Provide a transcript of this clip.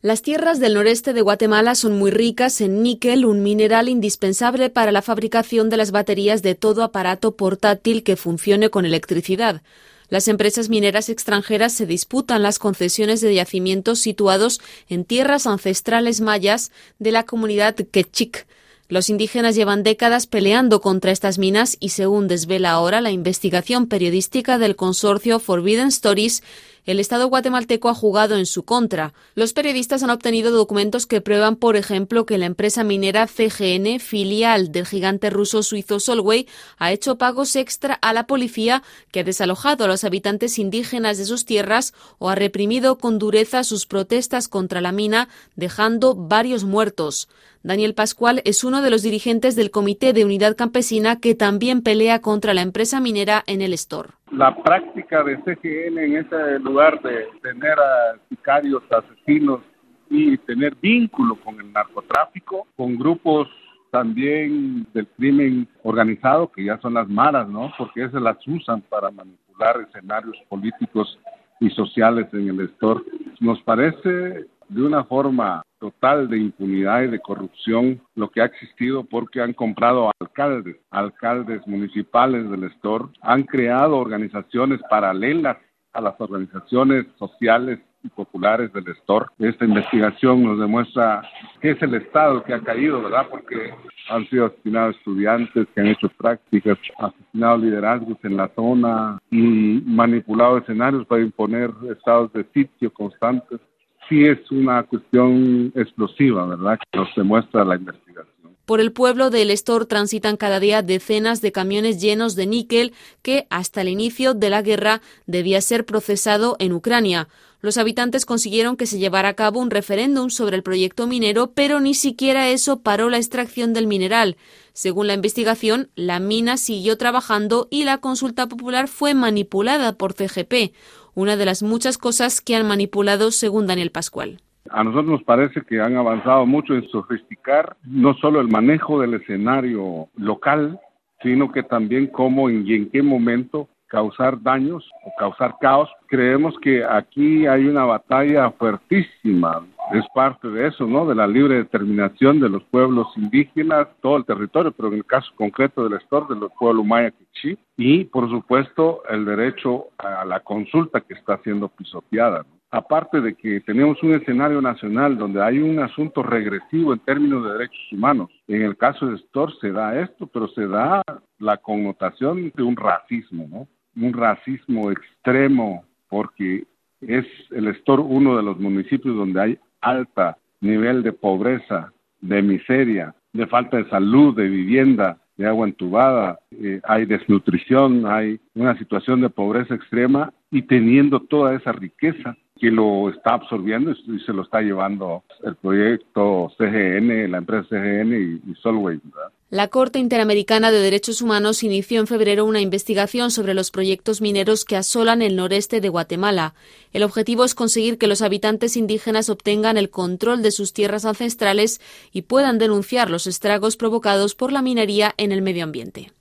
Las tierras del noreste de Guatemala son muy ricas en níquel, un mineral indispensable para la fabricación de las baterías de todo aparato portátil que funcione con electricidad. Las empresas mineras extranjeras se disputan las concesiones de yacimientos situados en tierras ancestrales mayas de la comunidad Quechik. Los indígenas llevan décadas peleando contra estas minas y según desvela ahora la investigación periodística del consorcio Forbidden Stories, el Estado guatemalteco ha jugado en su contra. Los periodistas han obtenido documentos que prueban, por ejemplo, que la empresa minera CGN, filial del gigante ruso suizo Solway, ha hecho pagos extra a la policía que ha desalojado a los habitantes indígenas de sus tierras o ha reprimido con dureza sus protestas contra la mina, dejando varios muertos. Daniel Pascual es uno de los dirigentes del Comité de Unidad Campesina que también pelea contra la empresa minera en el Estor. La práctica de CGN en ese lugar de tener a sicarios, asesinos y tener vínculo con el narcotráfico, con grupos también del crimen organizado, que ya son las maras, ¿no? Porque esas las usan para manipular escenarios políticos y sociales en el Estor. Nos parece de una forma total de impunidad y de corrupción lo que ha existido porque han comprado alcaldes, alcaldes municipales del Estor, han creado organizaciones paralelas a las organizaciones sociales y populares del Estor. Esta investigación nos demuestra que es el Estado que ha caído, ¿verdad? Porque han sido asesinados estudiantes que han hecho prácticas, asesinados liderazgos en la zona y manipulado escenarios para imponer estados de sitio constantes sí es una cuestión explosiva, ¿verdad? Que nos demuestra la investigación. Por el pueblo de El Estor transitan cada día decenas de camiones llenos de níquel que hasta el inicio de la guerra debía ser procesado en Ucrania. Los habitantes consiguieron que se llevara a cabo un referéndum sobre el proyecto minero, pero ni siquiera eso paró la extracción del mineral. Según la investigación, la mina siguió trabajando y la consulta popular fue manipulada por CGP una de las muchas cosas que han manipulado según Daniel Pascual. A nosotros nos parece que han avanzado mucho en sofisticar no solo el manejo del escenario local, sino que también cómo y en qué momento causar daños o causar caos. Creemos que aquí hay una batalla fuertísima es parte de eso, ¿no? De la libre determinación de los pueblos indígenas, todo el territorio, pero en el caso concreto del Estor, de los pueblos maya quichí, y por supuesto el derecho a la consulta que está siendo pisoteada. Aparte de que tenemos un escenario nacional donde hay un asunto regresivo en términos de derechos humanos, en el caso de Estor se da esto, pero se da la connotación de un racismo, ¿no? Un racismo extremo, porque es el Estor uno de los municipios donde hay alta nivel de pobreza, de miseria, de falta de salud, de vivienda, de agua entubada, eh, hay desnutrición, hay una situación de pobreza extrema y teniendo toda esa riqueza que lo está absorbiendo y se lo está llevando el proyecto CGN, la empresa CGN y, Solway. La Corte Interamericana de Derechos Humanos inició en febrero una investigación sobre los proyectos mineros que asolan el noreste de Guatemala. El objetivo es conseguir que los habitantes indígenas obtengan el control de sus tierras ancestrales y puedan denunciar los estragos provocados por la minería en el medio ambiente.